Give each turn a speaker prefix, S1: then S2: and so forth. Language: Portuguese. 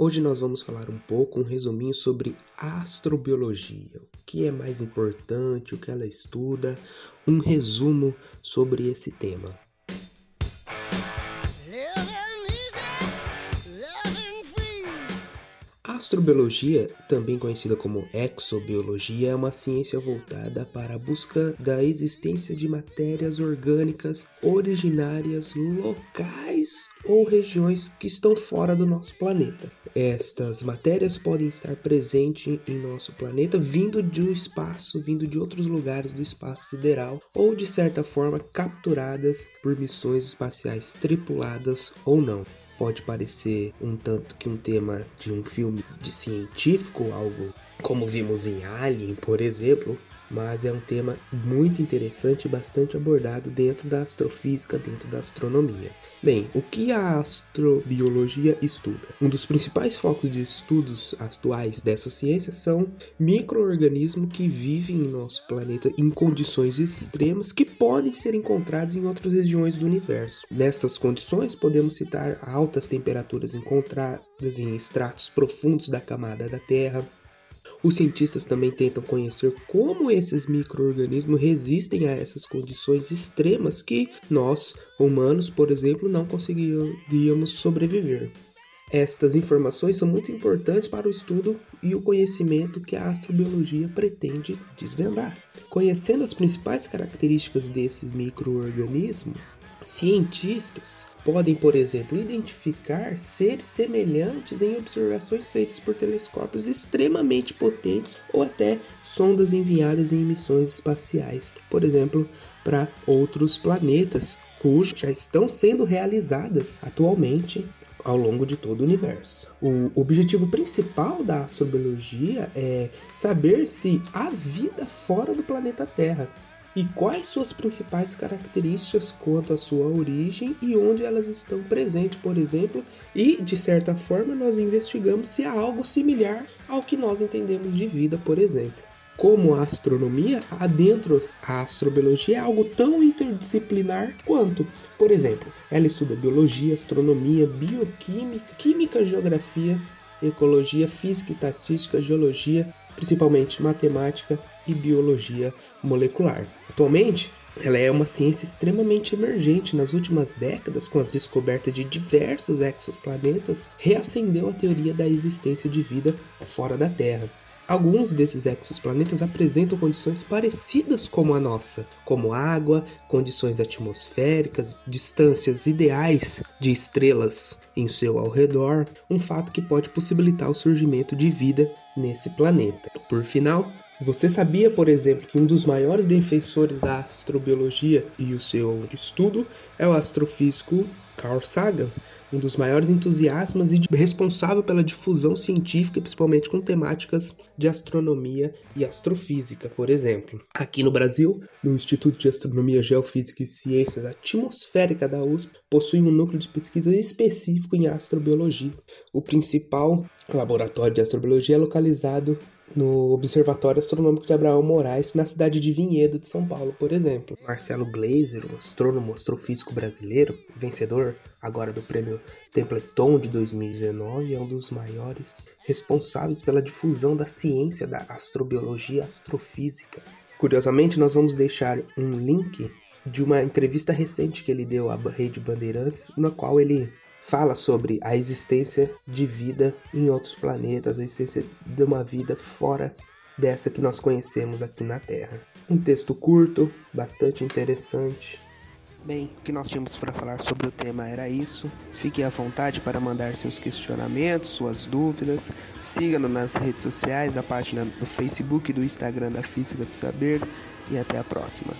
S1: Hoje nós vamos falar um pouco, um resuminho sobre astrobiologia, o que é mais importante, o que ela estuda, um resumo sobre esse tema. Astrobiologia, também conhecida como exobiologia, é uma ciência voltada para a busca da existência de matérias orgânicas originárias locais ou regiões que estão fora do nosso planeta. Estas matérias podem estar presentes em nosso planeta vindo do espaço, vindo de outros lugares do espaço sideral ou de certa forma capturadas por missões espaciais tripuladas ou não pode parecer um tanto que um tema de um filme de científico, algo como vimos em Alien, por exemplo, mas é um tema muito interessante e bastante abordado dentro da astrofísica, dentro da astronomia. Bem, o que a astrobiologia estuda? Um dos principais focos de estudos atuais dessa ciência são micro-organismos que vivem em nosso planeta em condições extremas que podem ser encontrados em outras regiões do universo. Nestas condições, podemos citar altas temperaturas encontradas em estratos profundos da camada da Terra, os cientistas também tentam conhecer como esses micro-organismos resistem a essas condições extremas que nós, humanos, por exemplo, não conseguiríamos sobreviver. Estas informações são muito importantes para o estudo e o conhecimento que a astrobiologia pretende desvendar. Conhecendo as principais características desse microorganismo, Cientistas podem, por exemplo, identificar seres semelhantes em observações feitas por telescópios extremamente potentes ou até sondas enviadas em missões espaciais, por exemplo, para outros planetas, cujos já estão sendo realizadas atualmente ao longo de todo o universo. O objetivo principal da astrobiologia é saber se há vida fora do planeta Terra e quais suas principais características quanto à sua origem e onde elas estão presentes, por exemplo, e de certa forma nós investigamos se há algo similar ao que nós entendemos de vida, por exemplo. Como a astronomia, adentro a astrobiologia é algo tão interdisciplinar quanto, por exemplo, ela estuda biologia, astronomia, bioquímica, química, geografia, ecologia, física, estatística, geologia, principalmente matemática e biologia molecular. Atualmente, ela é uma ciência extremamente emergente. Nas últimas décadas, com a descoberta de diversos exoplanetas, reacendeu a teoria da existência de vida fora da Terra. Alguns desses exoplanetas apresentam condições parecidas como a nossa, como água, condições atmosféricas, distâncias ideais de estrelas em seu ao redor, um fato que pode possibilitar o surgimento de vida nesse planeta. Por final, você sabia, por exemplo, que um dos maiores defensores da astrobiologia e o seu estudo é o astrofísico Carl Sagan? Um dos maiores entusiastas e responsável pela difusão científica, principalmente com temáticas de astronomia e astrofísica, por exemplo. Aqui no Brasil, no Instituto de Astronomia, Geofísica e Ciências Atmosférica da USP, possui um núcleo de pesquisa específico em astrobiologia. O principal laboratório de astrobiologia é localizado no Observatório Astronômico de Abraão Moraes, na cidade de Vinhedo, de São Paulo, por exemplo. Marcelo Glazer, um astrônomo astrofísico brasileiro, vencedor agora do prêmio Templeton de 2019, é um dos maiores responsáveis pela difusão da ciência da astrobiologia astrofísica. Curiosamente, nós vamos deixar um link de uma entrevista recente que ele deu à Rede Bandeirantes, na qual ele fala sobre a existência de vida em outros planetas, a existência de uma vida fora dessa que nós conhecemos aqui na Terra. Um texto curto, bastante interessante. Bem, o que nós tínhamos para falar sobre o tema era isso. Fique à vontade para mandar seus questionamentos, suas dúvidas. Siga-nos nas redes sociais, a página do Facebook e do Instagram da Física do Saber. E até a próxima.